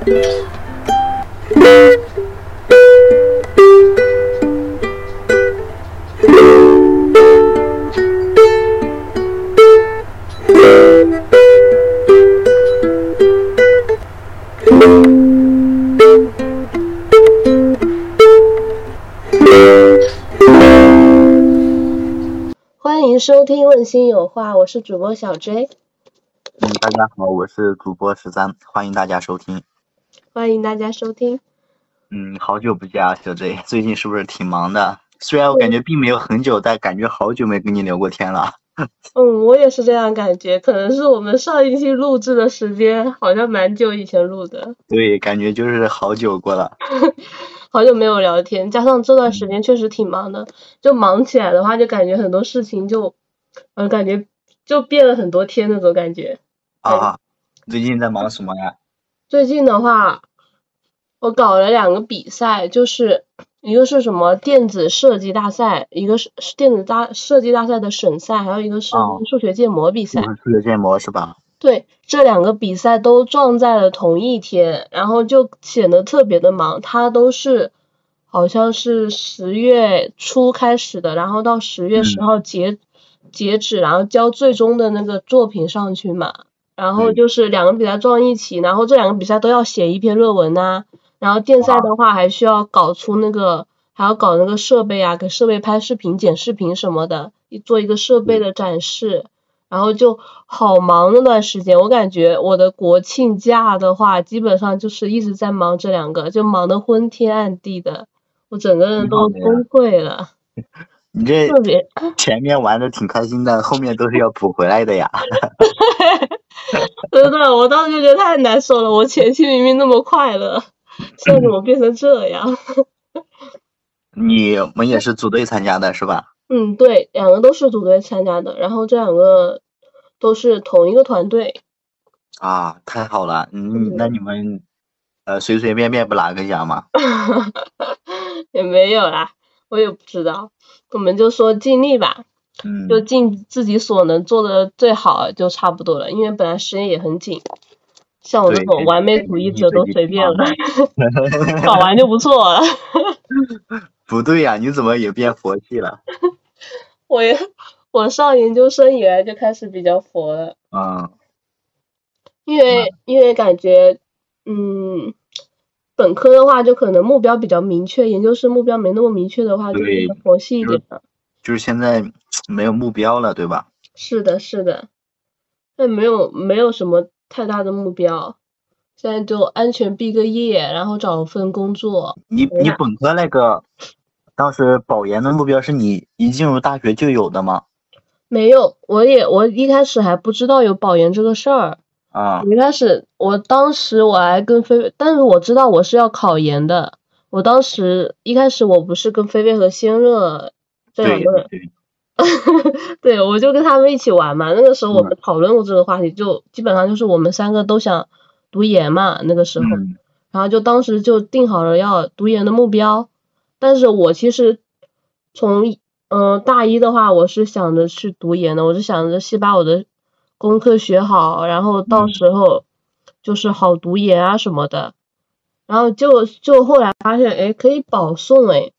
欢迎收听《问心有话》，我是主播小 J。嗯，大家好，我是主播十三，欢迎大家收听。欢迎大家收听。嗯，好久不见啊，小 J，最近是不是挺忙的？虽然我感觉并没有很久，但感觉好久没跟你聊过天了。嗯，我也是这样感觉，可能是我们上一期录制的时间好像蛮久以前录的。对，感觉就是好久过了。好久没有聊天，加上这段时间确实挺忙的，就忙起来的话，就感觉很多事情就，嗯，感觉就变了很多天那种感觉。啊，最近在忙什么呀？最近的话，我搞了两个比赛，就是一个是什么电子设计大赛，一个是电子大设计大赛的省赛，还有一个是数学建模比赛。数学建模是吧？对，这两个比赛都撞在了同一天，然后就显得特别的忙。它都是好像是十月初开始的，然后到十月十号截截止，然后交最终的那个作品上去嘛。然后就是两个比赛撞一起，然后这两个比赛都要写一篇论文呐。然后电赛的话还需要搞出那个，还要搞那个设备啊，给设备拍视频、剪视频什么的，做一个设备的展示。然后就好忙那段时间，我感觉我的国庆假的话，基本上就是一直在忙这两个，就忙得昏天暗地的，我整个人都崩溃了。你这特别前面玩的挺开心的，后面都是要补回来的呀。真的，我当时就觉得太难受了。我前期明明那么快乐，现在怎么变成这样？你们也是组队参加的是吧？嗯，对，两个都是组队参加的，然后这两个都是同一个团队。啊，太好了，嗯，那你们呃随随便便不拿个奖吗？也没有啦，我也不知道，我们就说尽力吧，嗯，就尽自己所能做的最好就差不多了，因为本来时间也很紧，像我这种完美主义者都随便了，搞完就不错了。不对呀，你怎么也变佛系了？我也，我上研究生以来就开始比较佛了。嗯。因为因为感觉，嗯，本科的话就可能目标比较明确，研究生目标没那么明确的话，就佛系一点的。就是现在没有目标了，对吧？是的，是的。那没有没有什么太大的目标，现在就安全毕个业，然后找份工作。你你本科那个。当时保研的目标是你一进入大学就有的吗？没有，我也我一开始还不知道有保研这个事儿啊。一开始我当时我还跟菲菲，但是我知道我是要考研的。我当时一开始我不是跟菲菲和仙乐这两个，对，我就跟他们一起玩嘛。那个时候我们讨论过这个话题，就基本上就是我们三个都想读研嘛。那个时候，然后就当时就定好了要读研的目标。但是我其实从嗯大一的话，我是想着去读研的，我是想着先把我的功课学好，然后到时候就是好读研啊什么的。然后就就后来发现，哎，可以保送哎，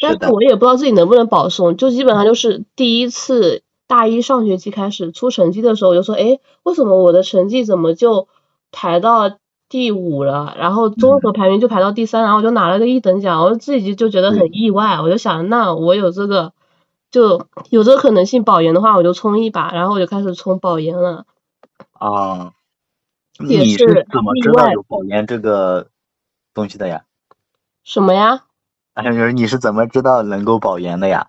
但是我也不知道自己能不能保送，就基本上就是第一次大一上学期开始出成绩的时候，我就说，哎，为什么我的成绩怎么就排到？第五了，然后综合排名就排到第三，然后我就拿了个一等奖，我自己就觉得很意外，我就想，那我有这个，就有这个可能性保研的话，我就冲一把，然后我就开始冲保研了。啊，你是怎么知道有保研这个东西的呀？什么呀？还有就是你是怎么知道能够保研的呀？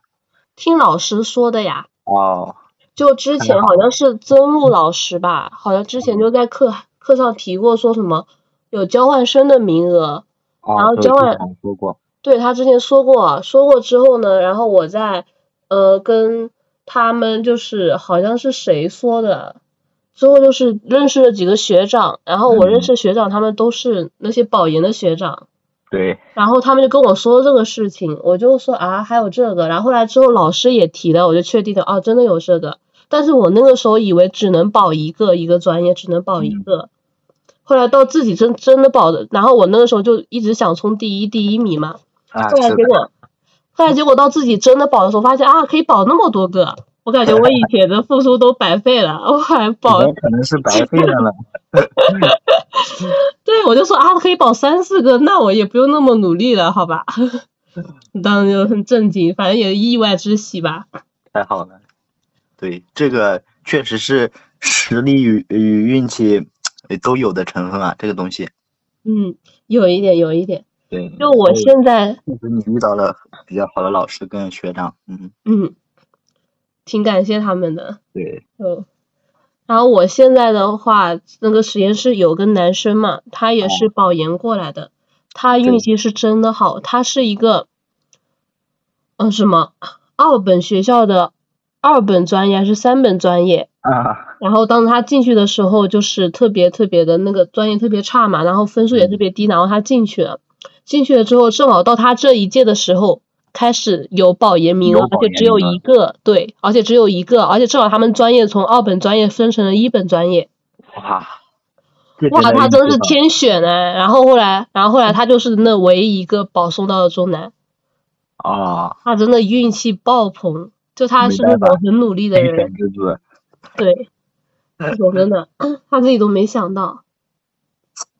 听老师说的呀。哦。就之前好像是曾璐老师吧，好像之前就在课。课上提过说什么有交换生的名额，然后交换说过，对他之前说过，说过之后呢，然后我在呃跟他们就是好像是谁说的，之后就是认识了几个学长，然后我认识学长他们都是那些保研的学长，对，然后他们就跟我说这个事情，我就说啊还有这个，然后后来之后老师也提了，我就确定了哦真的有这个，但是我那个时候以为只能保一个一个专业，只能保一个。后来到自己真真的保的，然后我那个时候就一直想冲第一第一名嘛，啊，后来结果，后来结果到自己真的保的时候，发现啊可以保那么多个，我感觉我以前的付出都白费了，我还保，可能是白费了呢。对，我就说啊可以保三四个，那我也不用那么努力了，好吧？当时就很震惊，反正也意外之喜吧。太好了，对，这个确实是实力与与运气都有的成分啊，这个东西。嗯，有一点，有一点。对。就我现在，你遇到了比较好的老师跟学长，嗯。嗯，挺感谢他们的。对。嗯。然后我现在的话，那个实验室有个男生嘛，他也是保研过来的，他运气是真的好，他是一个，嗯，什么？二本学校的二本专业还是三本专业啊？然后当他进去的时候，就是特别特别的那个专业特别差嘛，然后分数也特别低，然后他进去了，进去了之后，正好到他这一届的时候，开始有保研名额，而且只有一个，对，而且只有一个，而且正好他们专业从二本专业分成了一本专业。哇！哇，他真是天选哎！然后后来，然后后来他就是那唯一一个保送到了中南。啊，他真的运气爆棚，就他是那种很努力的人，对，这种真的 他自己都没想到，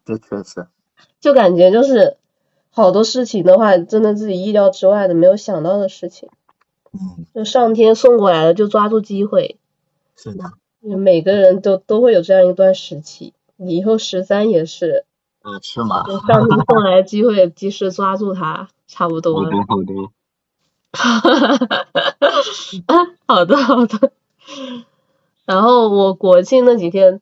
这确实，就感觉就是好多事情的话，真的自己意料之外的，没有想到的事情，嗯，就上天送过来了，就抓住机会，是的，每个人都都会有这样一段时期，以后十三也是，嗯，是吗？上天送来机会，及时抓住它。差不多了。好的，好的。好的，好的。然后我国庆那几天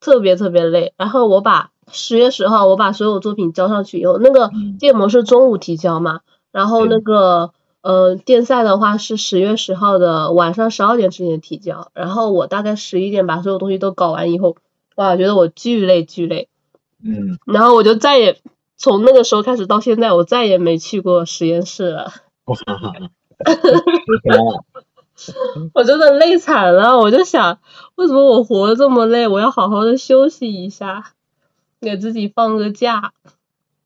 特别特别累，然后我把十月十号我把所有作品交上去以后，那个建模是中午提交嘛，然后那个呃电赛的话是十月十号的晚上十二点之前提交，然后我大概十一点把所有东西都搞完以后，哇，觉得我巨累巨累。嗯。然后我就再也。从那个时候开始到现在，我再也没去过实验室了。我真的累惨了，我就想，为什么我活的这么累？我要好好的休息一下，给自己放个假。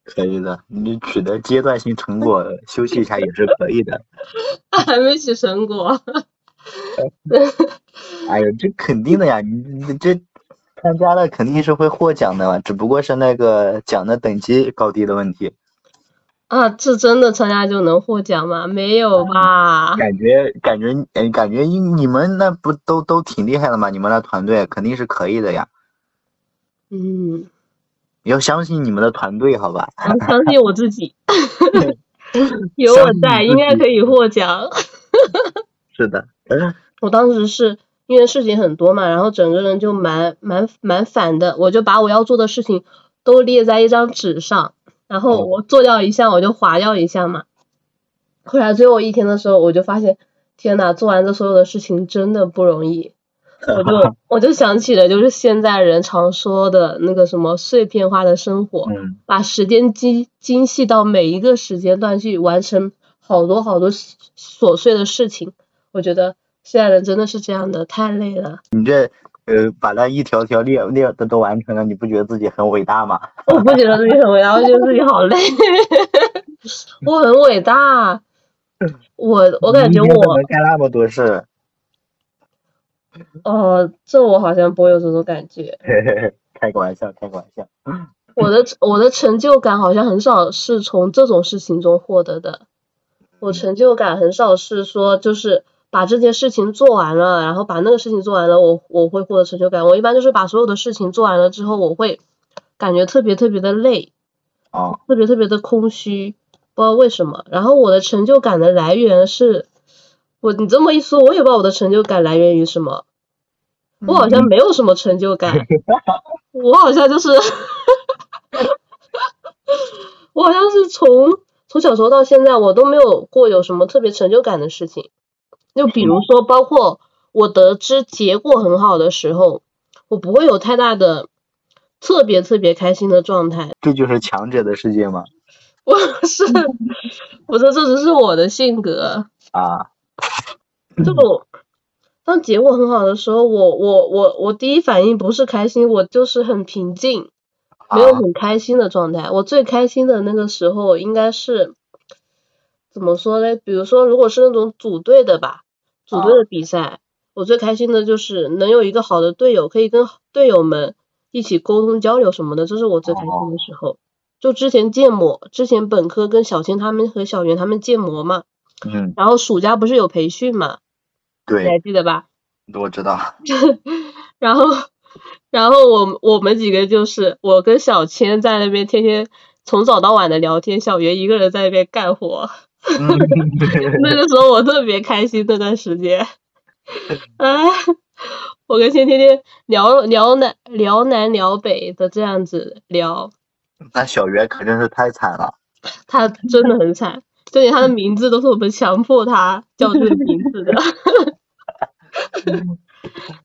可以的，你取得阶段性成果，休息一下也是可以的。还没取成果。哎呀，这肯定的呀，你你这。参加了肯定是会获奖的嘛，只不过是那个奖的等级高低的问题。啊，是真的参加就能获奖吗？没有吧？感觉感觉哎，感觉你你们那不都都挺厉害的吗？你们那团队肯定是可以的呀。嗯。要相信你们的团队，好吧？相信我自己。有我在，应该可以获奖。是的。我当时是。因为事情很多嘛，然后整个人就蛮蛮蛮烦的，我就把我要做的事情都列在一张纸上，然后我做掉一项我就划掉一项嘛。后来最后一天的时候，我就发现，天呐，做完这所有的事情真的不容易。我就 我就想起了，就是现在人常说的那个什么碎片化的生活，把时间精精细到每一个时间段去完成好多好多琐碎的事情，我觉得。现在人真的是这样的，太累了。你这呃，把那一条条列列的都完成了，你不觉得自己很伟大吗？我不觉得自己很伟大，我觉得自己好累。我很伟大，我我感觉我干那么多事。哦，这我好像不会有这种感觉。开个玩笑，开个玩笑。我的我的成就感好像很少是从这种事情中获得的。我成就感很少是说就是。把这件事情做完了，然后把那个事情做完了，我我会获得成就感。我一般就是把所有的事情做完了之后，我会感觉特别特别的累，啊，特别特别的空虚，不知道为什么。然后我的成就感的来源是，我你这么一说，我也不知道我的成就感来源于什么。我好像没有什么成就感，我好像就是，我好像是从从小时候到现在，我都没有过有什么特别成就感的事情。就比如说，包括我得知结果很好的时候，我不会有太大的特别特别开心的状态。这就是强者的世界吗？我是，我说这只是我的性格啊。就当结果很好的时候，我我我我第一反应不是开心，我就是很平静。没有很开心的状态。我最开心的那个时候应该是怎么说呢？比如说，如果是那种组队的吧，组队的比赛，我最开心的就是能有一个好的队友，可以跟队友们一起沟通交流什么的，这是我最开心的时候。就之前建模，之前本科跟小青他们和小袁他们建模嘛，嗯，然后暑假不是有培训嘛，对，你还记得吧？我知道。然后，然后我我们几个就是我跟小千在那边天天从早到晚的聊天，小袁一个人在那边干活。那个时候我特别开心，那段时间，啊，我跟天天天聊聊南聊南聊北的这样子聊。那小袁可真是太惨了。他真的很惨，就连他的名字都是我们强迫他叫这个名字的。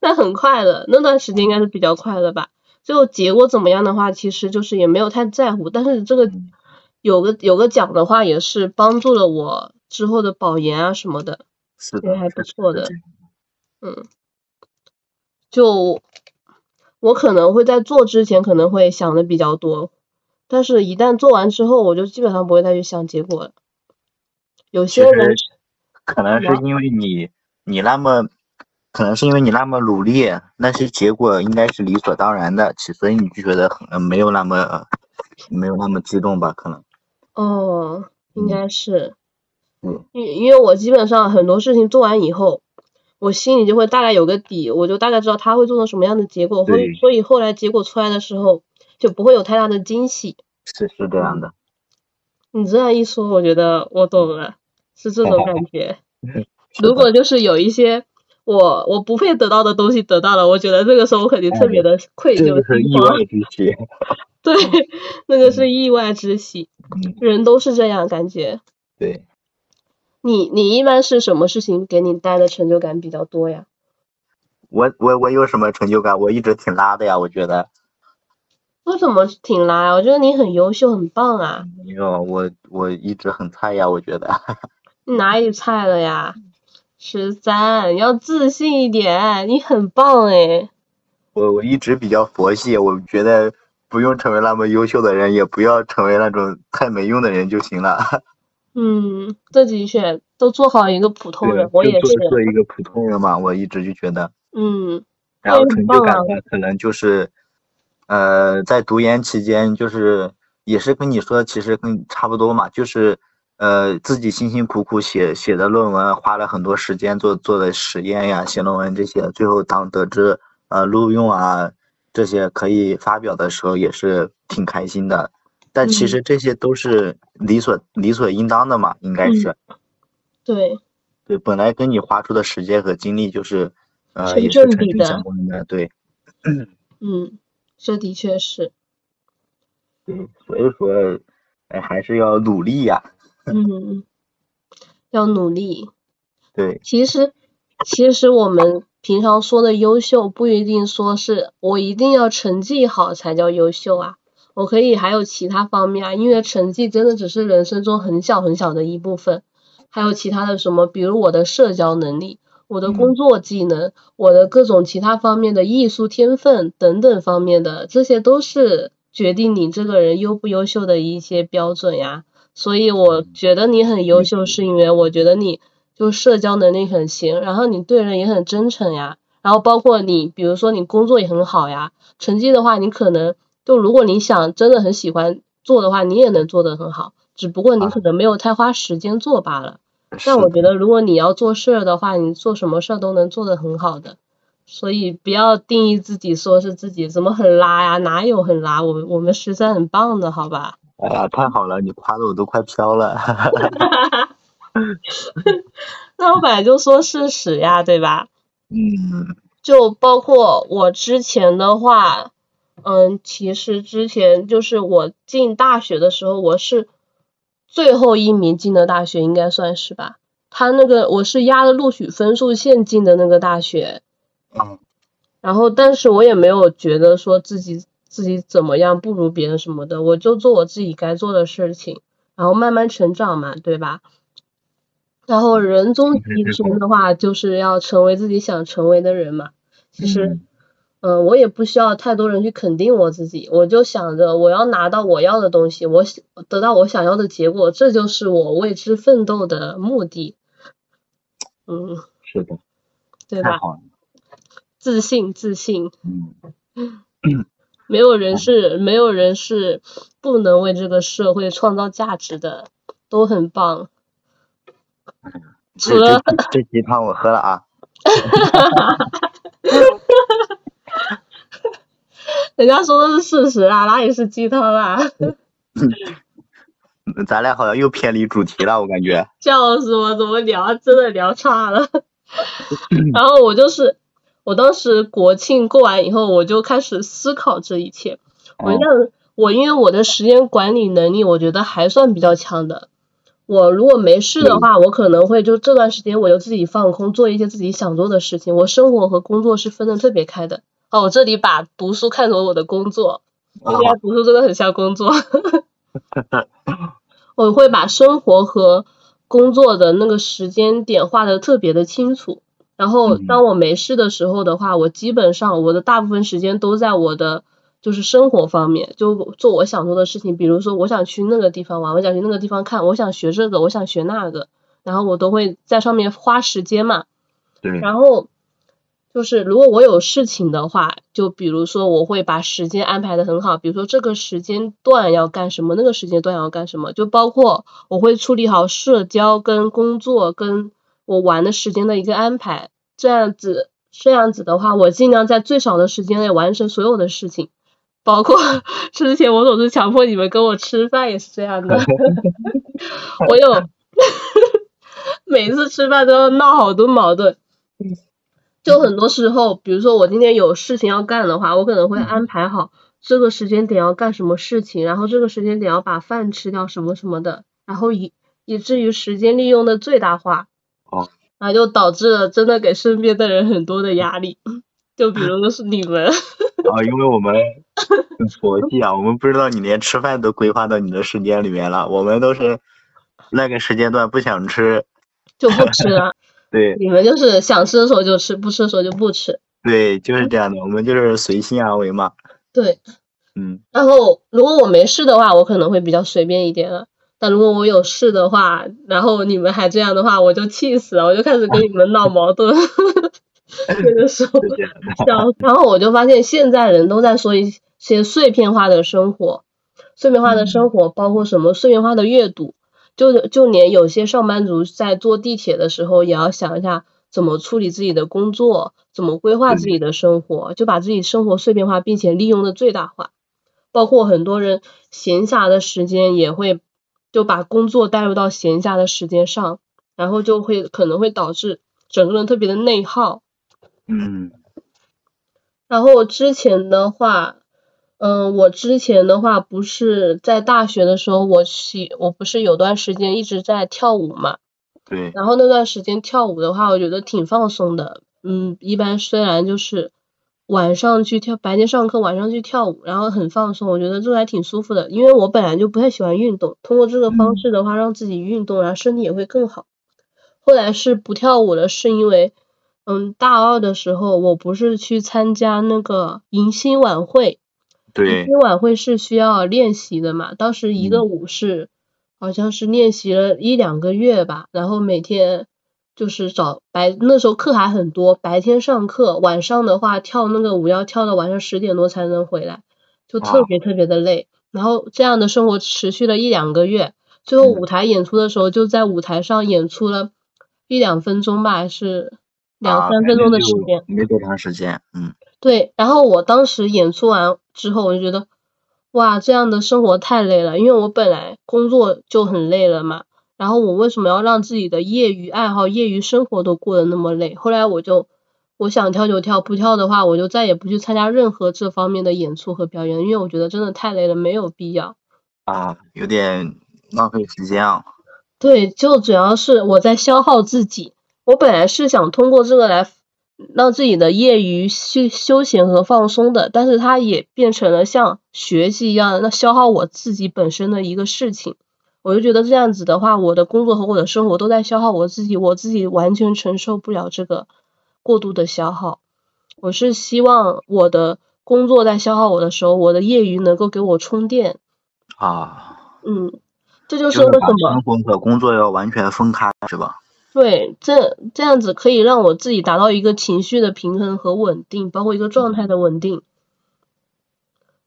那很快乐，那段时间应该是比较快乐吧。最后结果怎么样的话，其实就是也没有太在乎。但是这个有个有个奖的话，也是帮助了我之后的保研啊什么的，也还不错的。嗯，就我可能会在做之前可能会想的比较多。但是，一旦做完之后，我就基本上不会再去想结果了。有些人可能是因为你，你那么，可能是因为你那么努力，那些结果应该是理所当然的，所以你就觉得很没有那么，没有那么激动吧？可能。哦，应该是。嗯。因因为我基本上很多事情做完以后，我心里就会大概有个底，我就大概知道他会做成什么样的结果，所以所以后来结果出来的时候。就不会有太大的惊喜，是是这样的。你这样一说，我觉得我懂了，是这种感觉。如果就是有一些我我不配得到的东西得到了，我觉得这个时候我肯定特别的愧疚。是意外之喜。对，那个是意外之喜。人都是这样感觉。对。你你一般是什么事情给你带的成就感比较多呀？我我我有什么成就感？我一直挺拉的呀，我觉得。为什么挺拉呀？我觉得你很优秀，很棒啊！没有，我我一直很菜呀，我觉得。你哪里菜了呀？十三，要自信一点，你很棒哎。我我一直比较佛系，我觉得不用成为那么优秀的人，也不要成为那种太没用的人就行了。嗯，这的确，都做好一个普通人，我也是。做一个普通人嘛，我一直就觉得。嗯。然后成就感呢，可能就是。呃，在读研期间，就是也是跟你说，其实跟差不多嘛，就是呃自己辛辛苦苦写写的论文，花了很多时间做做的实验呀，写论文这些，最后当得知呃录用啊这些可以发表的时候，也是挺开心的。但其实这些都是理所理所应当的嘛，应该是。对。对，本来跟你花出的时间和精力就是呃也是成正相关的，对。嗯。这的确是，对，所以说，哎，还是要努力呀。嗯，要努力。对。其实，其实我们平常说的优秀，不一定说是我一定要成绩好才叫优秀啊。我可以还有其他方面啊，因为成绩真的只是人生中很小很小的一部分，还有其他的什么，比如我的社交能力。我的工作技能，我的各种其他方面的艺术天分等等方面的，这些都是决定你这个人优不优秀的一些标准呀。所以我觉得你很优秀，是因为我觉得你就社交能力很行，然后你对人也很真诚呀。然后包括你，比如说你工作也很好呀。成绩的话，你可能就如果你想真的很喜欢做的话，你也能做得很好，只不过你可能没有太花时间做罢了。但我觉得，如果你要做事儿的话，你做什么事儿都能做得很好的，所以不要定义自己说是自己怎么很拉呀，哪有很拉？我们我们十三很棒的，好吧？哎呀，太好了，你夸的我都快飘了。那我本来就说事实呀，对吧？嗯。就包括我之前的话，嗯，其实之前就是我进大学的时候，我是。最后一名进的大学应该算是吧，他那个我是压了录取分数线进的那个大学，嗯，然后但是我也没有觉得说自己自己怎么样不如别人什么的，我就做我自己该做的事情，然后慢慢成长嘛，对吧？然后人终其一生的话就是要成为自己想成为的人嘛，其实嗯，我也不需要太多人去肯定我自己，我就想着我要拿到我要的东西，我得到我想要的结果，这就是我为之奋斗的目的。嗯，是的，对吧？自信，自信。嗯。没有人是没有人是不能为这个社会创造价值的，都很棒。这鸡汤我喝了啊。人家说的是事实啊，哪里是鸡汤啊？咱俩好像又偏离主题了，我感觉。笑死我，怎么聊真的聊差了？然后我就是。我当时国庆过完以后，我就开始思考这一切。我让我因为我的时间管理能力，我觉得还算比较强的。我如果没事的话，我可能会就这段时间我就自己放空，做一些自己想做的事情。我生活和工作是分的特别开的。哦，我这里把读书看成我的工作，因为读书真的很像工作。我会把生活和工作的那个时间点画的特别的清楚。然后当我没事的时候的话，我基本上我的大部分时间都在我的就是生活方面，就做我想做的事情。比如说我想去那个地方玩，我想去那个地方看，我想学这个，我想学那个，然后我都会在上面花时间嘛。对。然后就是如果我有事情的话，就比如说我会把时间安排的很好，比如说这个时间段要干什么，那个时间段要干什么，就包括我会处理好社交跟工作跟。我玩的时间的一个安排，这样子这样子的话，我尽量在最少的时间内完成所有的事情，包括 之前我总是强迫你们跟我吃饭也是这样的，我有 每次吃饭都要闹好多矛盾，就很多时候，比如说我今天有事情要干的话，我可能会安排好这个时间点要干什么事情，然后这个时间点要把饭吃掉什么什么的，然后以以至于时间利用的最大化。啊，就导致了真的给身边的人很多的压力，就比如说是你们。啊，因为我们很佛系啊，我们不知道你连吃饭都规划到你的时间里面了，我们都是那个时间段不想吃就不吃了。对。你们就是想吃的时候就吃，不吃的时候就不吃。对，就是这样的，我们就是随心而为嘛。对。嗯。然后，如果我没事的话，我可能会比较随便一点了。那如果我有事的话，然后你们还这样的话，我就气死了，我就开始跟你们闹矛盾。那个时候，然后我就发现现在人都在说一些碎片化的生活，碎片化的生活包括什么？碎片化的阅读，就就连有些上班族在坐地铁的时候，也要想一下怎么处理自己的工作，怎么规划自己的生活，就把自己生活碎片化，并且利用的最大化。包括很多人闲暇的时间也会。就把工作带入到闲暇的时间上，然后就会可能会导致整个人特别的内耗。嗯。然后之前的话，嗯，我之前的话不是在大学的时候，我喜我不是有段时间一直在跳舞嘛。对。然后那段时间跳舞的话，我觉得挺放松的。嗯，一般虽然就是。晚上去跳，白天上课，晚上去跳舞，然后很放松，我觉得这个还挺舒服的。因为我本来就不太喜欢运动，通过这个方式的话，让自己运动，然后身体也会更好。后来是不跳舞了，是因为，嗯，大二的时候，我不是去参加那个迎新晚会，对，迎新晚会是需要练习的嘛，当时一个舞是，好像是练习了一两个月吧，然后每天。就是早白那时候课还很多，白天上课，晚上的话跳那个舞要跳到晚上十点多才能回来，就特别特别的累。然后这样的生活持续了一两个月，最后舞台演出的时候就在舞台上演出了一两分钟吧，还是两三分钟的时间，没多长时间，嗯。对，然后我当时演出完之后，我就觉得哇，这样的生活太累了，因为我本来工作就很累了嘛。然后我为什么要让自己的业余爱好、业余生活都过得那么累？后来我就我想跳就跳，不跳的话我就再也不去参加任何这方面的演出和表演，因为我觉得真的太累了，没有必要。啊，有点浪费时间啊。对，就主要是我在消耗自己。我本来是想通过这个来让自己的业余休休闲和放松的，但是它也变成了像学习一样，那消耗我自己本身的一个事情。我就觉得这样子的话，我的工作和我的生活都在消耗我自己，我自己完全承受不了这个过度的消耗，我是希望我的工作在消耗我的时候，我的业余能够给我充电。啊。嗯，这就是为什么生活和工作要完全分开，是吧？对，这这样子可以让我自己达到一个情绪的平衡和稳定，包括一个状态的稳定。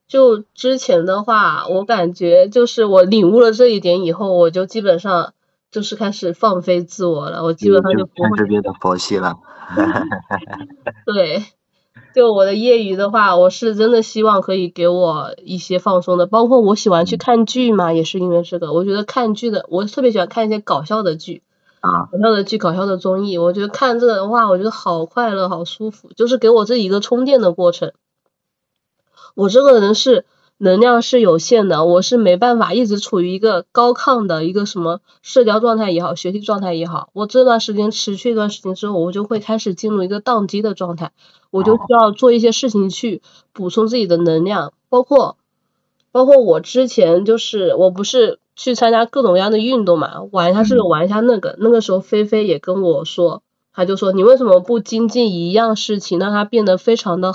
就之前的话，我感觉就是我领悟了这一点以后，我就基本上就是开始放飞自我了，我基本上就不会。别的佛系了。对，就我的业余的话，我是真的希望可以给我一些放松的，包括我喜欢去看剧嘛，也是因为这个，我觉得看剧的，我特别喜欢看一些搞笑的剧啊。搞笑的剧、搞笑的综艺，我觉得看这个的话，我觉得好快乐、好舒服，就是给我自己一个充电的过程。我这个人是能量是有限的，我是没办法一直处于一个高亢的一个什么社交状态也好、学习状态也好。我这段时间持续一段时间之后，我就会开始进入一个宕机的状态，我就需要做一些事情去补充自己的能量，包括包括我之前就是我不是。去参加各种各样的运动嘛，玩一下这个，玩一下那个。那个时候菲菲也跟我说，他就说你为什么不精进一样事情，让它变得非常的，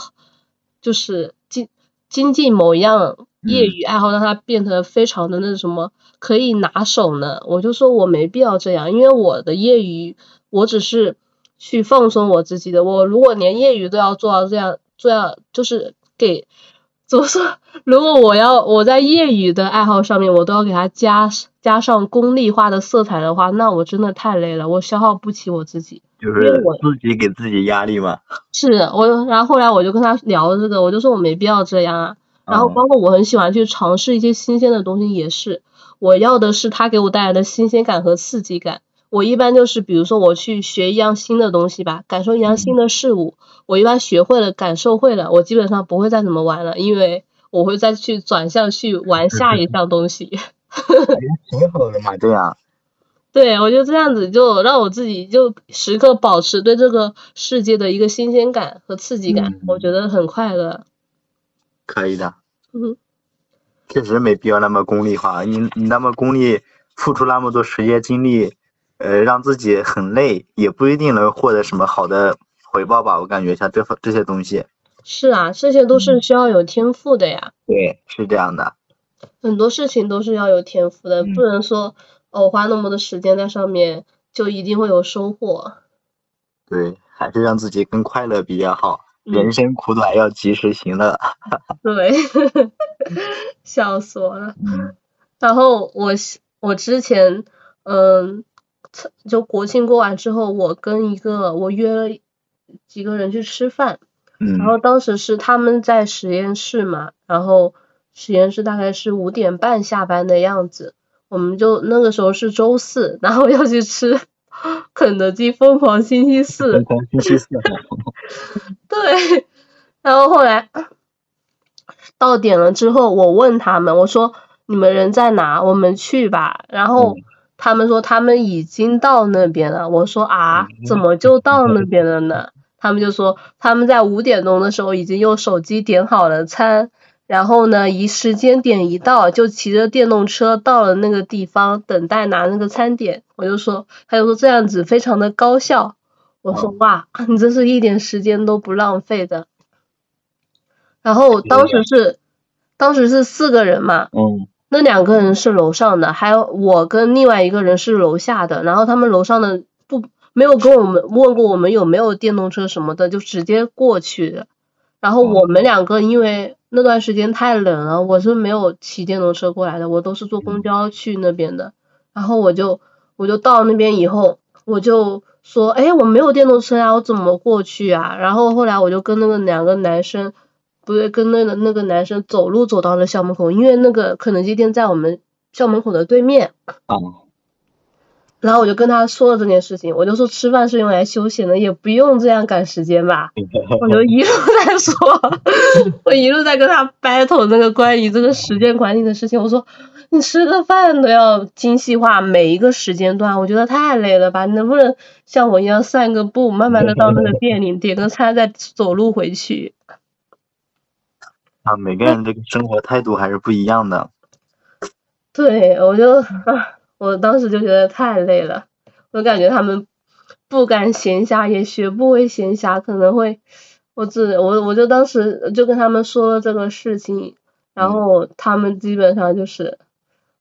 就是精精进某一样业余爱好，让它变得非常的那什么可以拿手呢？我就说我没必要这样，因为我的业余我只是去放松我自己的。我如果连业余都要做到这样，这样就是给。怎么说？如果我要我在业余的爱好上面，我都要给它加加上功利化的色彩的话，那我真的太累了，我消耗不起我自己。就是自己给自己压力嘛。是我，然后后来我就跟他聊这个，我就说我没必要这样啊。然后包括我很喜欢去尝试一些新鲜的东西，也是我要的是他给我带来的新鲜感和刺激感。我一般就是，比如说我去学一样新的东西吧，感受一样新的事物。我一般学会了，感受会了，我基本上不会再怎么玩了，因为我会再去转向去玩下一项东西。挺好的嘛，这样。对，我就这样子，就让我自己就时刻保持对这个世界的一个新鲜感和刺激感，我觉得很快乐。可以的。嗯。确实没必要那么功利化，你你那么功利，付出那么多时间精力。呃，让自己很累，也不一定能获得什么好的回报吧。我感觉像这这些东西，是啊，这些都是需要有天赋的呀。对，是这样的。很多事情都是要有天赋的，不能说哦花那么多时间在上面就一定会有收获。对，还是让自己更快乐比较好。人生苦短，要及时行乐。对，笑死我了。然后我我之前嗯。就国庆过完之后，我跟一个我约了几个人去吃饭，然后当时是他们在实验室嘛，然后实验室大概是五点半下班的样子，我们就那个时候是周四，然后要去吃 肯德基疯狂星期四，疯狂星期四，对，然后后来到点了之后，我问他们，我说你们人在哪？我们去吧，然后。他们说他们已经到那边了，我说啊，怎么就到那边了呢？他们就说他们在五点钟的时候已经用手机点好了餐，然后呢，一时间点一到，就骑着电动车到了那个地方等待拿那个餐点。我就说，他就说这样子非常的高效。我说哇，你这是一点时间都不浪费的。然后当时是，当时是四个人嘛。嗯。那两个人是楼上的，还有我跟另外一个人是楼下的，然后他们楼上的不没有跟我们问过我们有没有电动车什么的，就直接过去的。然后我们两个因为那段时间太冷了，我是没有骑电动车过来的，我都是坐公交去那边的。然后我就我就到那边以后，我就说，哎，我没有电动车呀，我怎么过去啊？然后后来我就跟那个两个男生。不对，跟那个那个男生走路走到了校门口，因为那个肯德基店在我们校门口的对面。啊。然后我就跟他说了这件事情，我就说吃饭是用来休闲的，也不用这样赶时间吧。我就一路在说，我一路在跟他 battle 那个关于这个时间管理的事情。我说你吃个饭都要精细化每一个时间段，我觉得太累了吧？你能不能像我一样散个步，慢慢的到那个店里点个餐，再走路回去？啊，每个人这个生活态度还是不一样的。对，我就啊，我当时就觉得太累了，我感觉他们不敢闲暇，也学不会闲暇，可能会我只我我就当时就跟他们说了这个事情，然后他们基本上就是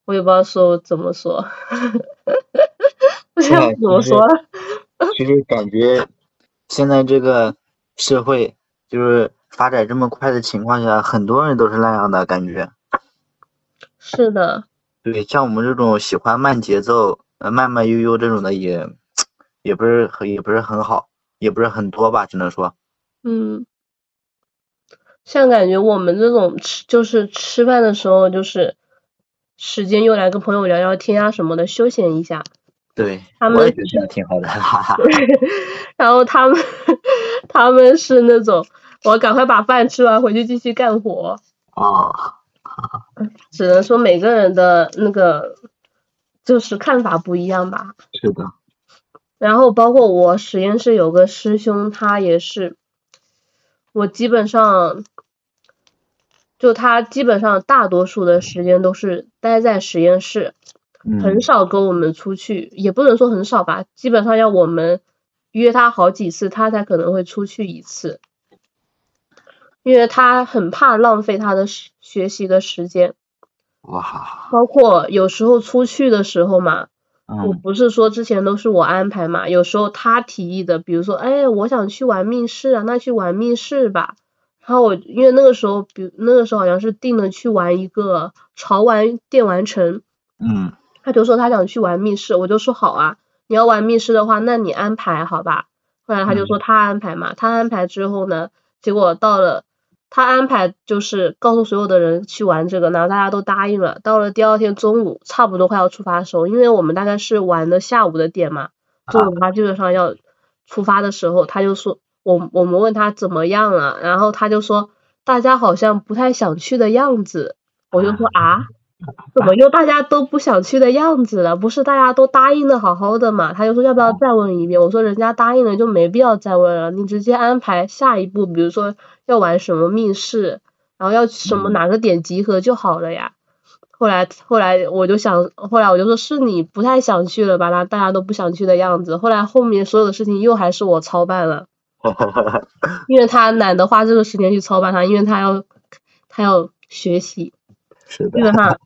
我也不知道说怎么说，不知道怎么说。其实感觉现在这个社会就是发展这么快的情况下，很多人都是那样的感觉。是的。对，像我们这种喜欢慢节奏、呃慢慢悠悠这种的，也 也不是很也不是很好，也不是很多吧，只能说。嗯。像感觉我们这种吃就是吃饭的时候，就是时间用来跟朋友聊聊天啊什么的，休闲一下。对。他们我也觉得挺好的。哈哈然后他们他们是那种，我赶快把饭吃完回去继续干活。哦。只能说每个人的那个就是看法不一样吧。是的。然后包括我实验室有个师兄，他也是，我基本上就他基本上大多数的时间都是待在实验室，很少跟我们出去，也不能说很少吧，基本上要我们约他好几次，他才可能会出去一次。因为他很怕浪费他的学习的时间，哇！包括有时候出去的时候嘛，我不是说之前都是我安排嘛，有时候他提议的，比如说，哎，我想去玩密室啊，那去玩密室吧。然后我因为那个时候，比那个时候好像是定了去玩一个潮玩电玩城，嗯，他就说他想去玩密室，我就说好啊，你要玩密室的话，那你安排好吧。后来他就说他安排嘛，他安排之后呢，结果到了。他安排就是告诉所有的人去玩这个，然后大家都答应了。到了第二天中午，差不多快要出发的时候，因为我们大概是玩的下午的点嘛，中午他基本上要出发的时候，他就说我我们问他怎么样了，然后他就说大家好像不太想去的样子，我就说啊。怎么又大家都不想去的样子了？不是大家都答应的好好的嘛？他就说要不要再问一遍？我说人家答应了就没必要再问了，你直接安排下一步，比如说要玩什么密室，然后要什么哪个点集合就好了呀。后来后来我就想，后来我就说是你不太想去了吧？那大家都不想去的样子。后来后面所有的事情又还是我操办了，因为他懒得花这个时间去操办他，因为他要他要学习。基本上，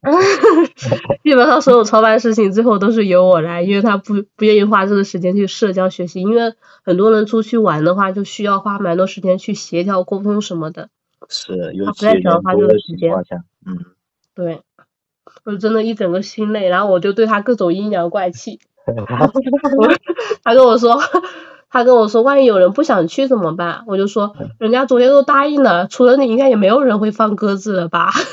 基本上所有操办事情最后都是由我来，因为他不不愿意花这个时间去社交学习，因为很多人出去玩的话，就需要花蛮多时间去协调沟通什么的。是，尤其人多的情况下，嗯，对，我真的一整个心累，然后我就对他各种阴阳怪气。他跟我说。他跟我说，万一有人不想去怎么办？我就说，人家昨天都答应了，除了你，应该也没有人会放鸽子了吧？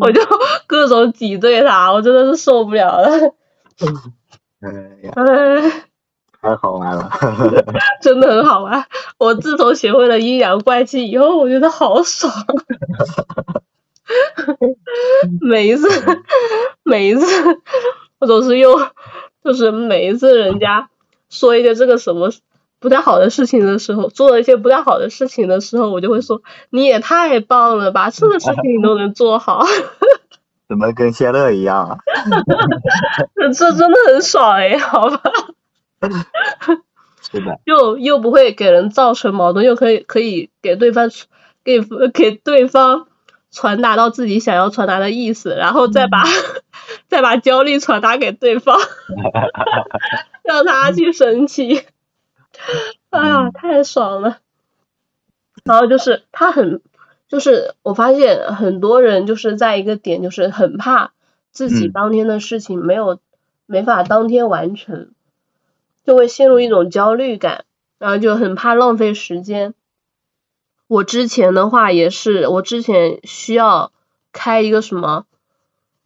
我就各种挤兑他，我真的是受不了了。哎呀，太好玩了，真的很好玩。我自从学会了阴阳怪气以后，我觉得好爽。每一次，每一次，我总是用。就是每一次人家说一些这个什么不太好的事情的时候，做了一些不太好的事情的时候，我就会说你也太棒了吧，这个事情你都能做好。怎么跟谢乐一样啊？这真的很爽哎，好吧。是的。又又不会给人造成矛盾，又可以可以给对方给给对方。传达到自己想要传达的意思，然后再把 再把焦虑传达给对方，让他去生气。哎呀，太爽了！然后就是他很，就是我发现很多人就是在一个点，就是很怕自己当天的事情没有没法当天完成，就会陷入一种焦虑感，然后就很怕浪费时间。我之前的话也是，我之前需要开一个什么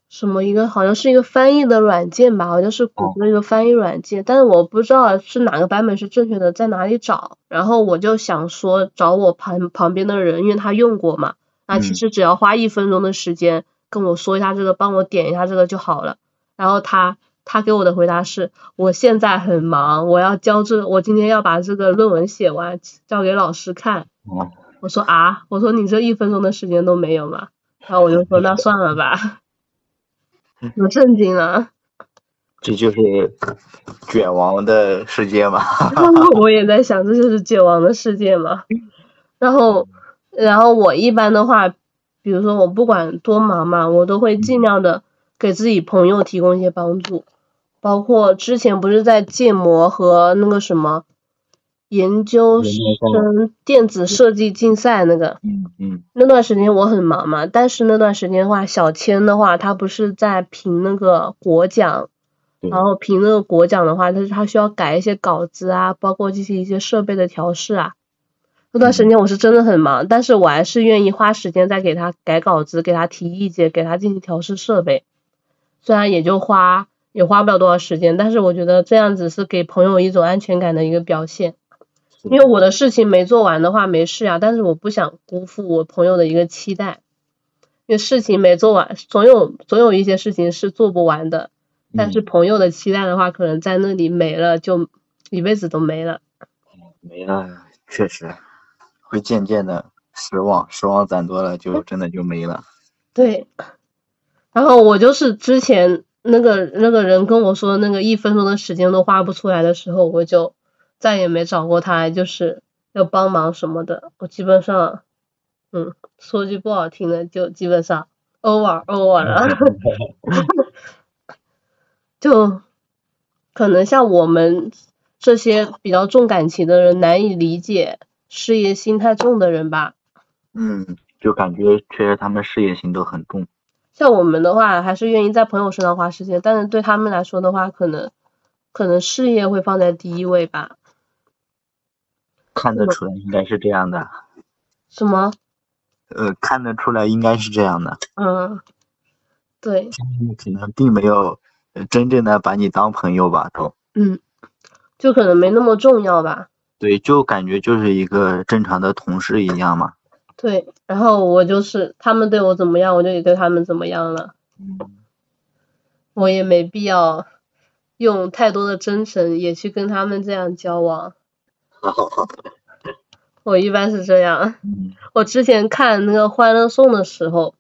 什么一个，好像是一个翻译的软件吧，好像是谷歌一个翻译软件，但是我不知道是哪个版本是正确的，在哪里找。然后我就想说找我旁旁边的人，因为他用过嘛，那其实只要花一分钟的时间跟我说一下这个，帮我点一下这个就好了。然后他他给我的回答是，我现在很忙，我要交这，我今天要把这个论文写完，交给老师看。我说啊，我说你这一分钟的时间都没有吗？然后我就说那算了吧，我震惊了。这就是卷王的世界嘛。我也在想，这就是卷王的世界嘛。然后，然后我一般的话，比如说我不管多忙嘛，我都会尽量的给自己朋友提供一些帮助。包括之前不是在建模和那个什么研究生电子设计竞赛那个，嗯嗯，那段时间我很忙嘛，但是那段时间的话，小千的话，他不是在评那个国奖，然后评那个国奖的话，他他需要改一些稿子啊，包括进行一些设备的调试啊。那段时间我是真的很忙，但是我还是愿意花时间在给他改稿子，给他提意见，给他进行调试设备，虽然也就花。也花不了多少时间，但是我觉得这样子是给朋友一种安全感的一个表现。因为我的事情没做完的话没事啊，但是我不想辜负我朋友的一个期待。因为事情没做完，总有总有一些事情是做不完的。但是朋友的期待的话，可能在那里没了，就一辈子都没了。没了，确实会渐渐的失望，失望攒多了，就真的就没了。对。然后我就是之前。那个那个人跟我说，那个一分钟的时间都花不出来的时候，我就再也没找过他，就是要帮忙什么的。我基本上，嗯，说句不好听的，就基本上 over over 了。就可能像我们这些比较重感情的人，难以理解事业心太重的人吧。嗯，就感觉确实他们事业心都很重。像我们的话，还是愿意在朋友身上花时间，但是对他们来说的话，可能可能事业会放在第一位吧。看得出来，应该是这样的。什么？呃，看得出来，应该是这样的。嗯，对。可能并没有真正的把你当朋友吧，都。嗯，就可能没那么重要吧。对，就感觉就是一个正常的同事一样嘛。对，然后我就是他们对我怎么样，我就也对他们怎么样了。我也没必要用太多的真诚也去跟他们这样交往。我一般是这样。我之前看那个《欢乐颂》的时候，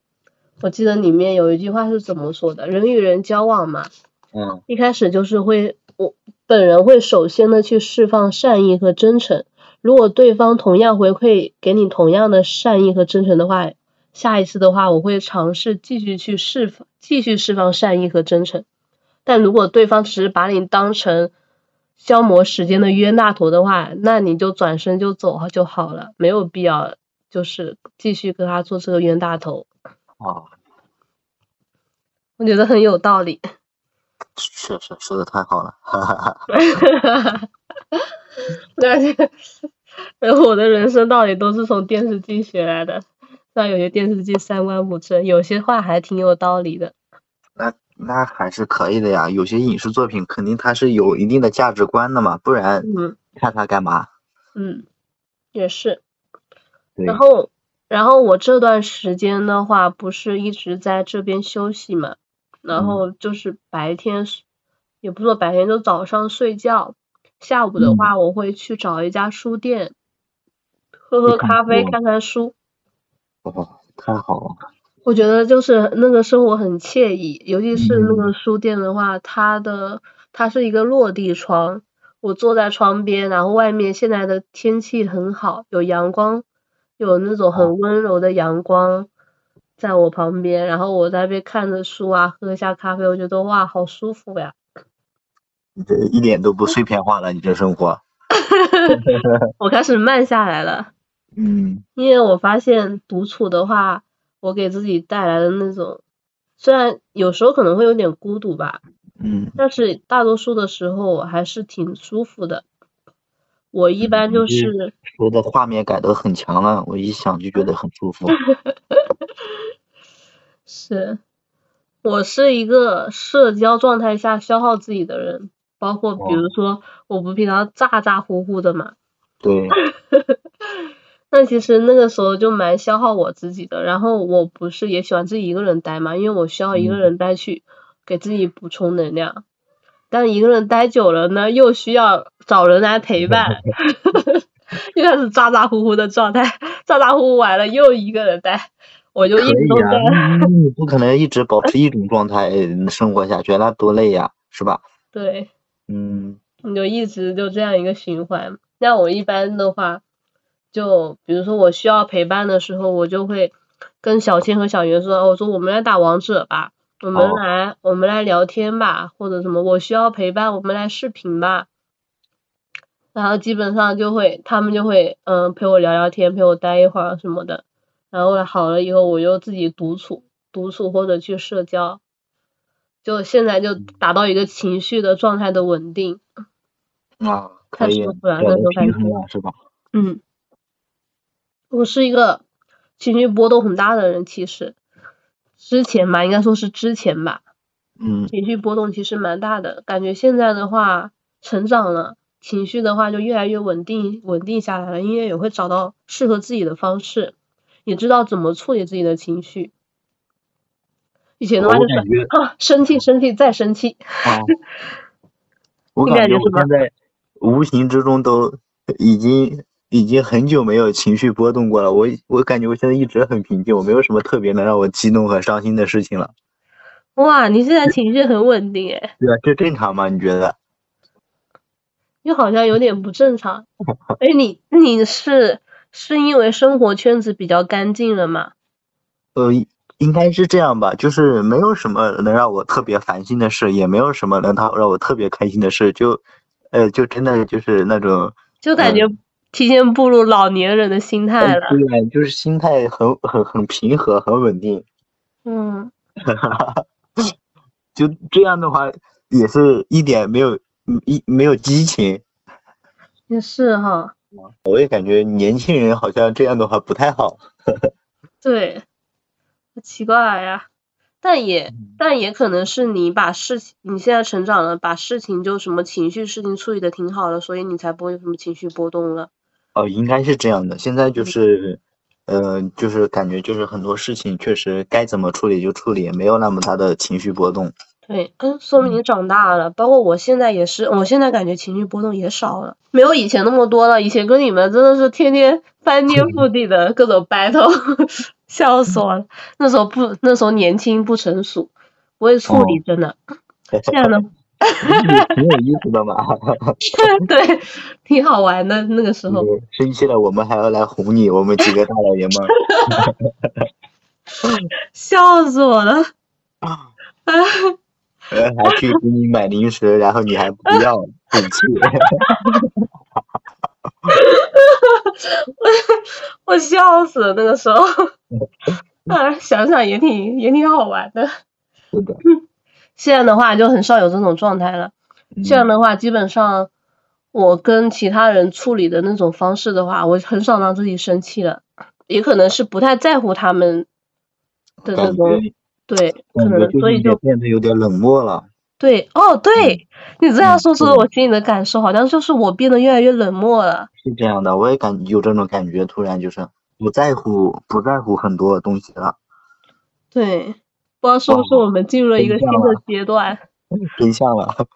我记得里面有一句话是怎么说的：人与人交往嘛，嗯，一开始就是会我本人会首先的去释放善意和真诚。如果对方同样回馈给你同样的善意和真诚的话，下一次的话我会尝试继续去释放，继续释放善意和真诚。但如果对方只是把你当成消磨时间的冤大头的话，那你就转身就走就好了，没有必要就是继续跟他做这个冤大头。啊，我觉得很有道理。确实说的太好了，哈哈哈哈哈哈。那然后我的人生道理都是从电视剧学来的，虽然有些电视剧三观不正，有些话还挺有道理的。那那还是可以的呀，有些影视作品肯定它是有一定的价值观的嘛，不然看它干嘛？嗯，也是。然后然后我这段时间的话，不是一直在这边休息嘛，然后就是白天，也不说白天，就早上睡觉。下午的话，我会去找一家书店，喝喝咖啡，看看书。哦，太好了！我觉得就是那个生活很惬意，尤其是那个书店的话，它的它是一个落地窗，我坐在窗边，然后外面现在的天气很好，有阳光，有那种很温柔的阳光在我旁边，然后我在那边看着书啊，喝一下咖啡，我觉得哇，好舒服呀。这一点都不碎片化了，你这生活。我开始慢下来了。嗯。因为我发现独处的话，我给自己带来的那种，虽然有时候可能会有点孤独吧。嗯。但是大多数的时候我还是挺舒服的。我一般就是。说的画面感都很强了，我一想就觉得很舒服。是。我是一个社交状态下消耗自己的人。包括比如说，我不平常咋咋呼呼的嘛。对。那其实那个时候就蛮消耗我自己的。然后我不是也喜欢自己一个人待嘛，因为我需要一个人待去给自己补充能量。但一个人待久了呢，又需要找人来陪伴。又开始咋咋呼呼的状态，咋咋呼呼完了又一个人待，我就一直都在。你 不可能一直保持一种状态生活下去，那多累呀。是吧？对。嗯。你就一直就这样一个循环。那我一般的话，就比如说我需要陪伴的时候，我就会跟小千和小袁说，我说我们来打王者吧，我们来我们来聊天吧，或者什么，我需要陪伴，我们来视频吧。然后基本上就会，他们就会嗯陪我聊聊天，陪我待一会儿什么的。然后好了以后，我就自己独处，独处或者去社交。就现在就达到一个情绪的状态的稳定。啊，太舒服了，那种感觉是吧？嗯，我是一个情绪波动很大的人，其实之前吧，应该说是之前吧。嗯。情绪波动其实蛮大的，感觉现在的话成长了。情绪的话就越来越稳定，稳定下来了，因为也会找到适合自己的方式，也知道怎么处理自己的情绪。以前的话就是啊，生气，生气，再生气。啊。我 感觉我现在无形之中都已经已经很久没有情绪波动过了。我我感觉我现在一直很平静，我没有什么特别能让我激动和伤心的事情了。哇，你现在情绪很稳定哎。对啊，这正常吗？你觉得？又好像有点不正常，哎，你你是是因为生活圈子比较干净了吗？呃，应该是这样吧，就是没有什么能让我特别烦心的事，也没有什么能他让我特别开心的事，就呃，就真的就是那种，就感觉提前步入老年人的心态了。对，就是心态很很很平和，很稳定。嗯，就这样的话，也是一点没有。一没有激情，也是哈。我也感觉年轻人好像这样的话不太好。对，奇怪呀，但也但也可能是你把事情，你现在成长了，把事情就什么情绪事情处理的挺好了，所以你才不会有什么情绪波动了。哦，应该是这样的。现在就是，呃，就是感觉就是很多事情确实该怎么处理就处理，没有那么大的情绪波动。对，嗯，说明你长大了。包括我现在也是，我现在感觉情绪波动也少了，没有以前那么多了。以前跟你们真的是天天翻天覆地的各种 battle，笑死我了。那时候不，那时候年轻不成熟，不会处理，真的。这样的，挺有意思的嘛。对，挺好玩的那个时候。生气了，我们还要来哄你，我们几个大老爷们。笑死我了。啊。呃，还去给你买零食，然后你还不要，很气。我我笑死了那个时候，啊，想想也挺也挺好玩的。是的。现在的话就很少有这种状态了。这样的话，基本上我跟其他人处理的那种方式的话，我很少让自己生气了。也可能是不太在乎他们的那种。对，可能所以就变得有点冷漠了。对，哦，对你这样说出了我心里的感受，好像就是我变得越来越冷漠了。是这样的，我也感有这种感觉，突然就是不在乎，不在乎很多东西了。对，不知道是不是我们进入了一个新的阶段。真相了。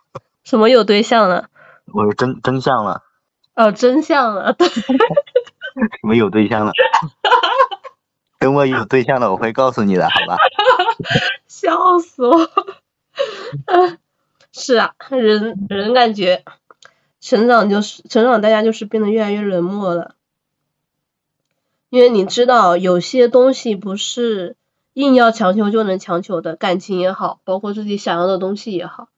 什么有对象了？我是真真相了。哦，真相了。对。什么有对象了？等我有对象了，我会告诉你的，好吧？笑死我！是啊，人人感觉成长就是成长，大家就是变得越来越冷漠了。因为你知道，有些东西不是硬要强求就能强求的，感情也好，包括自己想要的东西也好，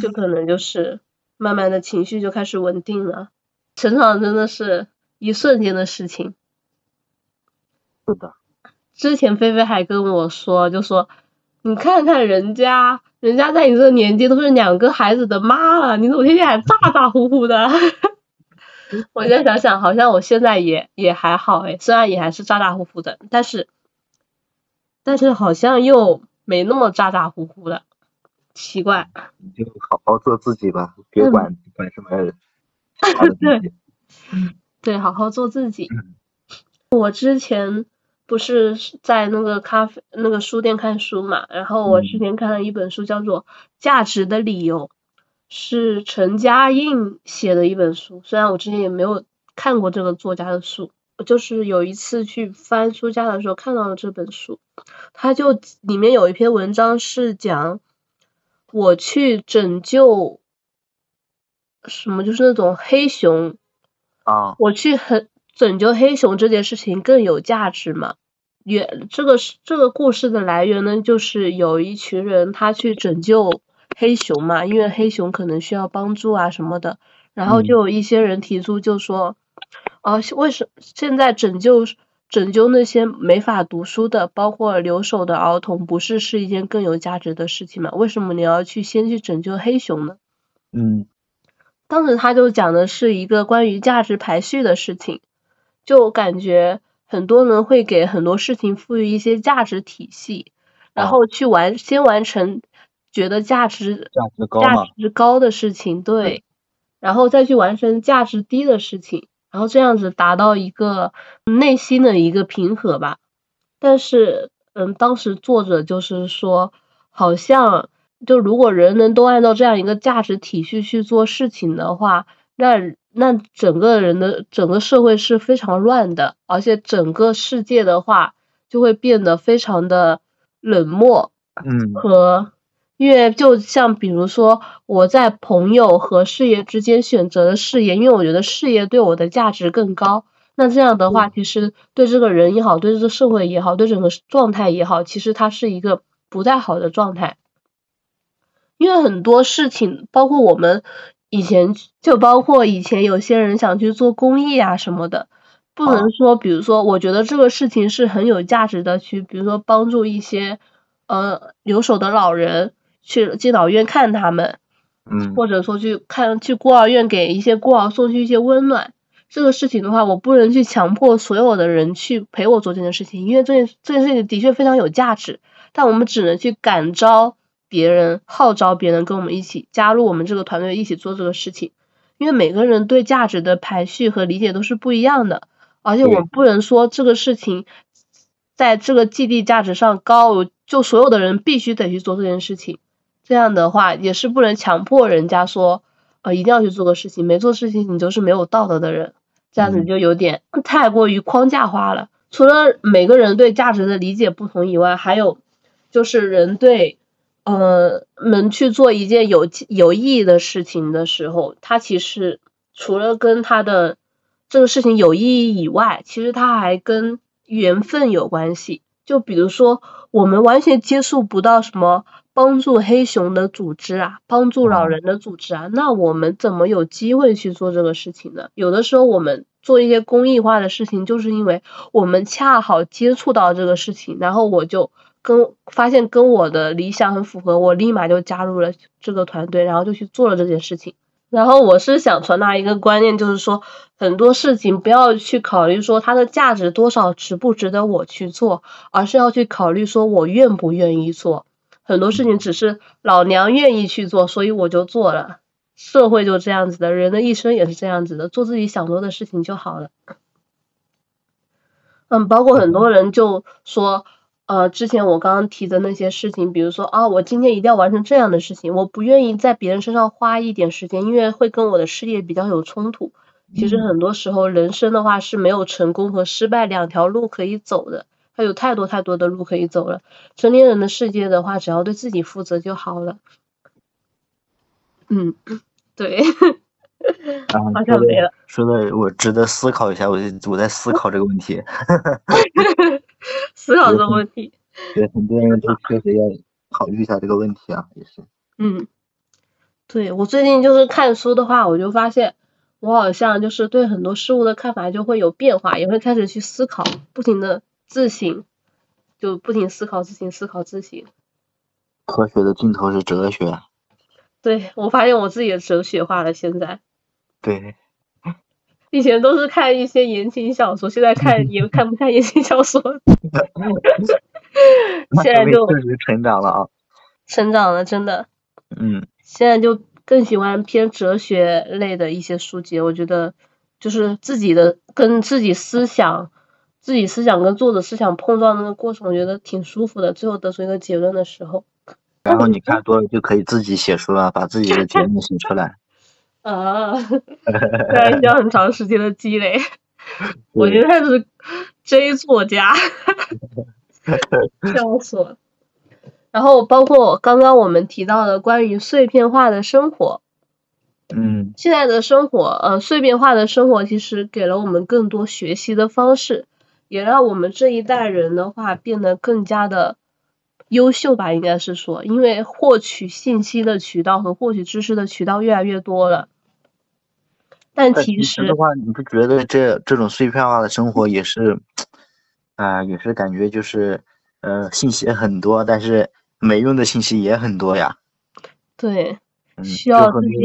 就可能就是慢慢的情绪就开始稳定了。成长真的是一瞬间的事情。是的。之前菲菲还跟我说，就说你看看人家，人家在你这个年纪都是两个孩子的妈了，你怎么天天还咋咋呼呼的？我现在想想，好像我现在也也还好诶，虽然也还是咋咋呼呼的，但是但是好像又没那么咋咋呼呼的，奇怪。你就好好做自己吧，别管管什么。对，对，好好做自己。我之前。不是在那个咖啡那个书店看书嘛，然后我之前看了一本书，叫做《价值的理由》，是陈嘉映写的一本书。虽然我之前也没有看过这个作家的书，就是有一次去翻书架的时候看到了这本书，它就里面有一篇文章是讲我去拯救什么，就是那种黑熊啊，我去很拯救黑熊这件事情更有价值嘛？原这个是这个故事的来源呢，就是有一群人他去拯救黑熊嘛，因为黑熊可能需要帮助啊什么的，然后就有一些人提出就说，啊，为什现在拯救？拯救那些没法读书的，包括留守的儿童，不是是一件更有价值的事情吗？为什么你要去先去拯救黑熊呢？嗯，当时他就讲的是一个关于价值排序的事情，就感觉很多人会给很多事情赋予一些价值体系，然后去完先完成觉得价值价值高价值高的事情，对，然后再去完成价值低的事情。然后这样子达到一个内心的一个平和吧，但是，嗯，当时作者就是说，好像就如果人人都按照这样一个价值体系去做事情的话，那那整个人的整个社会是非常乱的，而且整个世界的话就会变得非常的冷漠，嗯，和。因为就像比如说我在朋友和事业之间选择了事业，因为我觉得事业对我的价值更高。那这样的话，其实对这个人也好，对这个社会也好，对整个状态也好，其实它是一个不太好的状态。因为很多事情，包括我们以前，就包括以前有些人想去做公益啊什么的，不能说，比如说，我觉得这个事情是很有价值的，去比如说帮助一些呃留守的老人。去敬老院看他们，嗯，或者说去看去孤儿院给一些孤儿送去一些温暖，这个事情的话，我不能去强迫所有的人去陪我做这件事情，因为这件这件事情的确非常有价值，但我们只能去感召别人，号召别人跟我们一起加入我们这个团队一起做这个事情，因为每个人对价值的排序和理解都是不一样的，而且我不能说这个事情在这个基地价值上高，就所有的人必须得去做这件事情。这样的话也是不能强迫人家说，呃，一定要去做个事情，没做事情你就是没有道德的人，这样子就有点 太过于框架化了。除了每个人对价值的理解不同以外，还有就是人对，呃，能去做一件有有意义的事情的时候，他其实除了跟他的这个事情有意义以外，其实他还跟缘分有关系。就比如说，我们完全接触不到什么。帮助黑熊的组织啊，帮助老人的组织啊，那我们怎么有机会去做这个事情呢？有的时候我们做一些公益化的事情，就是因为我们恰好接触到这个事情，然后我就跟发现跟我的理想很符合，我立马就加入了这个团队，然后就去做了这件事情。然后我是想传达一个观念，就是说很多事情不要去考虑说它的价值多少，值不值得我去做，而是要去考虑说我愿不愿意做。很多事情只是老娘愿意去做，所以我就做了。社会就这样子的，人的一生也是这样子的，做自己想做的事情就好了。嗯，包括很多人就说，呃，之前我刚刚提的那些事情，比如说啊，我今天一定要完成这样的事情，我不愿意在别人身上花一点时间，因为会跟我的事业比较有冲突。其实很多时候，人生的话是没有成功和失败两条路可以走的。还有太多太多的路可以走了。成年人的世界的话，只要对自己负责就好了。嗯，对。好像没了。说的我值得思考一下，我我在思考这个问题。思考这个问题。对，很多人都确实要考虑一下这个问题啊，也是。嗯，对我最近就是看书的话，我就发现我好像就是对很多事物的看法就会有变化，也会开始去思考，不停的。自省，就不停思考，自省，思考，自省。科学的尽头是哲学。对，我发现我自己也哲学化了。现在。对。以前都是看一些言情小说，现在看 也看不看言情小说。现在就确实成长了啊。成长了，真的。嗯。现在就更喜欢偏哲学类的一些书籍，我觉得就是自己的跟自己思想。自己思想跟作者思想碰撞那个过程，我觉得挺舒服的。最后得出一个结论的时候，然后你看多了就可以自己写书了，把自己的结论写出来。啊，然需要很长时间的积累。我觉得他是 J 作家，笑死我了。然后包括刚刚我们提到的关于碎片化的生活，嗯，现在的生活，呃，碎片化的生活其实给了我们更多学习的方式，也让我们这一代人的话变得更加的优秀吧，应该是说，因为获取信息的渠道和获取知识的渠道越来越多了。但其实的话，你不觉得这这种碎片化的生活也是，啊，也是感觉就是，呃，信息很多，但是没用的信息也很多呀。对，需要自己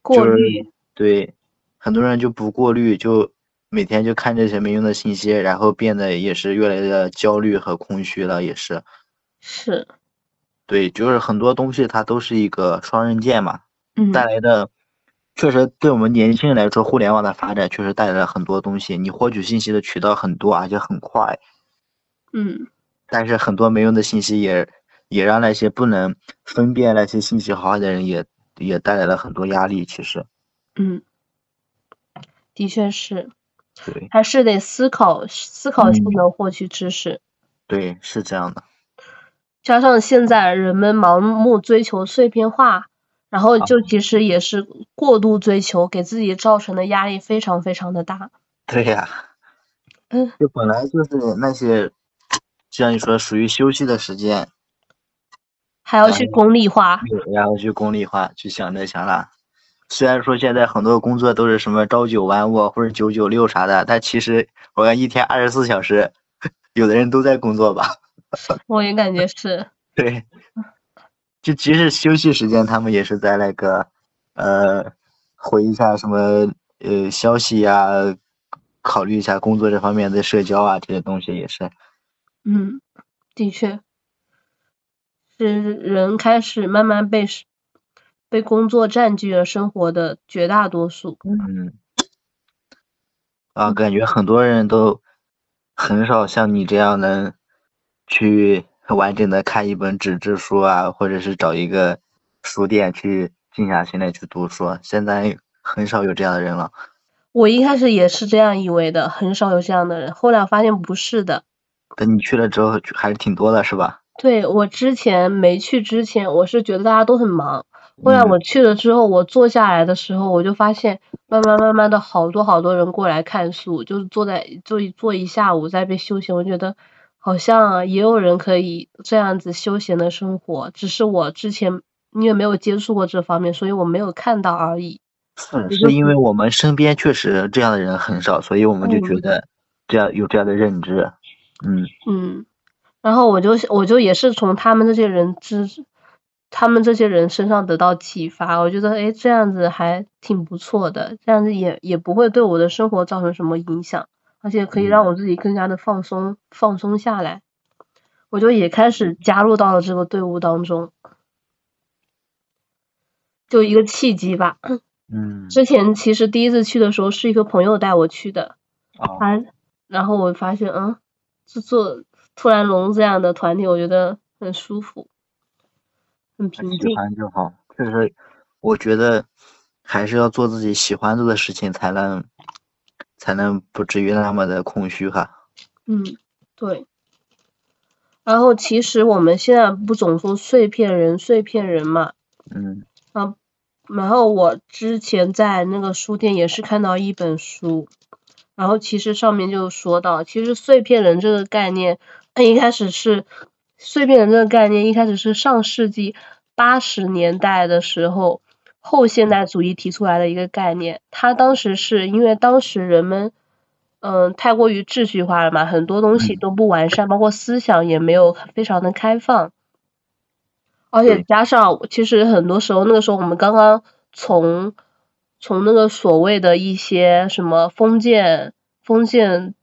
过滤。对，很多人就不过滤，就每天就看这些没用的信息，然后变得也是越来越焦虑和空虚了，也是。是。对，就是很多东西它都是一个双刃剑嘛，嗯带来的。确实，对我们年轻人来说，互联网的发展确实带来了很多东西。你获取信息的渠道很多，而且很快。嗯。但是很多没用的信息也也让那些不能分辨那些信息好坏的人也也带来了很多压力。其实。嗯。的确是。对。还是得思考思考性的获取知识。对，是这样的。加上现在人们盲目追求碎片化。然后就其实也是过度追求，给自己造成的压力非常非常的大。对呀，嗯，就本来就是那些，像你说属于休息的时间，还要去功利化，然后去功利化，去想这想那。虽然说现在很多工作都是什么朝九晚五或者九九六啥的，但其实我看一天二十四小时，有的人都在工作吧。我也感觉是。对。就即使休息时间，他们也是在那个，呃，回一下什么呃消息呀，考虑一下工作这方面的社交啊，这些东西也是。嗯，的确，是人开始慢慢被被工作占据了生活的绝大多数。嗯。啊，感觉很多人都很少像你这样能去。完整的看一本纸质书啊，或者是找一个书店去静下心来去读书，现在很少有这样的人了。我一开始也是这样以为的，很少有这样的人，后来发现不是的。等你去了之后，还是挺多的，是吧？对，我之前没去之前，我是觉得大家都很忙。后来我去了之后，我坐下来的时候，我就发现慢慢慢慢的好多好多人过来看书，就是坐在坐一坐一下午在被休息，我觉得。好像也有人可以这样子休闲的生活，只是我之前因为没有接触过这方面，所以我没有看到而已。是，是因为我们身边确实这样的人很少，所以我们就觉得这样有这样的认知。嗯嗯，然后我就我就也是从他们这些人之，他们这些人身上得到启发，我觉得诶这样子还挺不错的，这样子也也不会对我的生活造成什么影响。而且可以让我自己更加的放松放松下来，我就也开始加入到了这个队伍当中，就一个契机吧。嗯。之前其实第一次去的时候是一个朋友带我去的，他然后我发现嗯，就做突然龙这样的团体，我觉得很舒服，很平静。喜欢就好，就是，我觉得还是要做自己喜欢做的事情才能。才能不至于那么的空虚哈。嗯，对。然后其实我们现在不总说碎片人，碎片人嘛。嗯。啊，然后我之前在那个书店也是看到一本书，然后其实上面就说到，其实碎片人这个概念，一开始是碎片人这个概念，一开始是上世纪八十年代的时候。后现代主义提出来的一个概念，它当时是因为当时人们，嗯，太过于秩序化了嘛，很多东西都不完善，包括思想也没有非常的开放，而且加上其实很多时候那个时候我们刚刚从从那个所谓的一些什么封建封建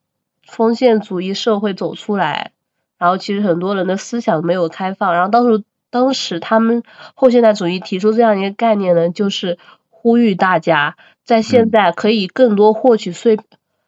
封建主义社会走出来，然后其实很多人的思想没有开放，然后当时。当时他们后现代主义提出这样一个概念呢，就是呼吁大家在现在可以更多获取碎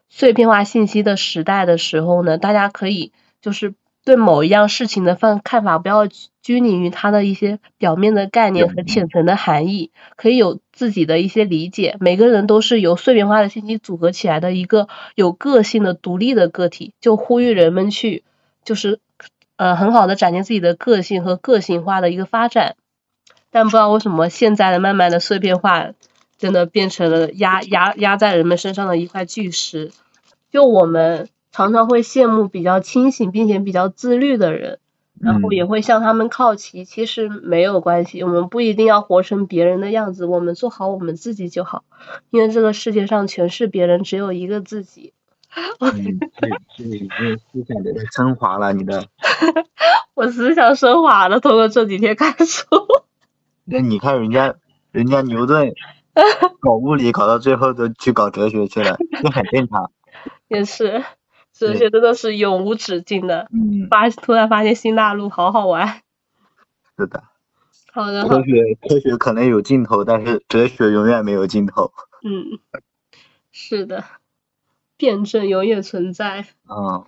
碎片化信息的时代的时候呢，大家可以就是对某一样事情的看看法不要拘泥于它的一些表面的概念和浅层的含义，可以有自己的一些理解。每个人都是由碎片化的信息组合起来的一个有个性的独立的个体，就呼吁人们去就是。呃很好的展现自己的个性和个性化的一个发展。但不知道为什么现在的慢慢的碎片化，真的变成了压压压在人们身上的一块巨石。就我们常常会羡慕比较清醒并且比较自律的人，然后也会向他们靠齐。其实没有关系，我们不一定要活成别人的样子，我们做好我们自己就好。因为这个世界上全是别人，只有一个自己。嗯，这这已经思想的升华了，你的。我思想升华了，通过这几天看书。那你看人家，人家牛顿 搞物理搞到最后都去搞哲学去了，这很正常。也是，哲学真的是永无止境的。嗯。发突然发现新大陆，好好玩。是的。好的。科学科学可能有尽头，但是哲学永远没有尽头。嗯。是的。辩证永远存在。嗯。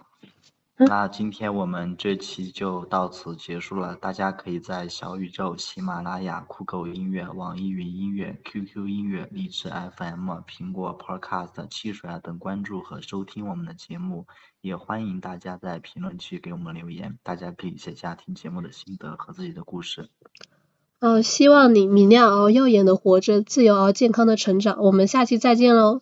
那今天我们这期就到此结束了。大家可以在小宇宙、喜马拉雅、酷狗音乐、网易云音乐、QQ 音乐、荔枝 FM、苹果 Podcast、汽水啊等关注和收听我们的节目。也欢迎大家在评论区给我们留言，大家可以写下听节目的心得和自己的故事。呃，希望你明亮而耀眼的活着，自由而健康的成长。我们下期再见喽。